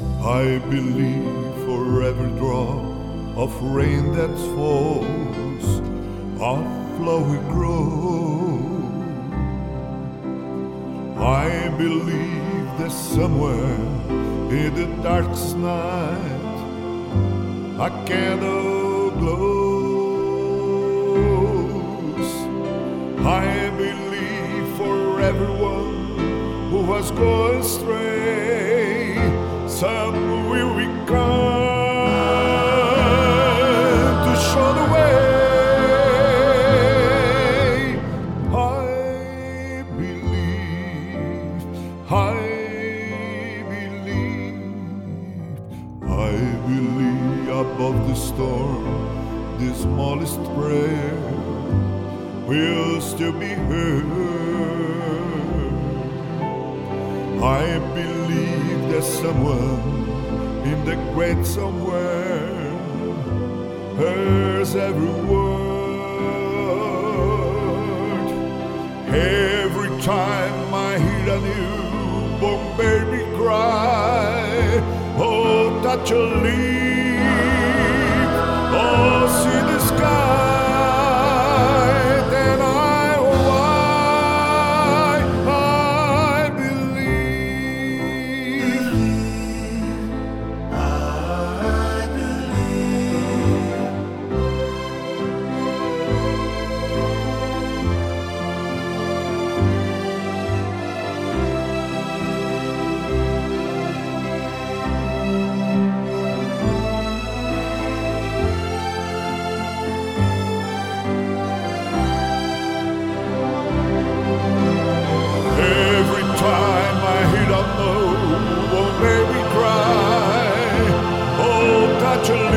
I believe for every drop of rain that falls, a flower grows. I believe that somewhere in the darkest night a candle glows. I believe for everyone who has gone astray, some will become to show the way. I believe, I believe, I believe above the storm, the smallest prayer will still be heard. I believe there's someone in the great somewhere hears every word. Every time I hear a newborn baby cry, oh, touch a leaf, to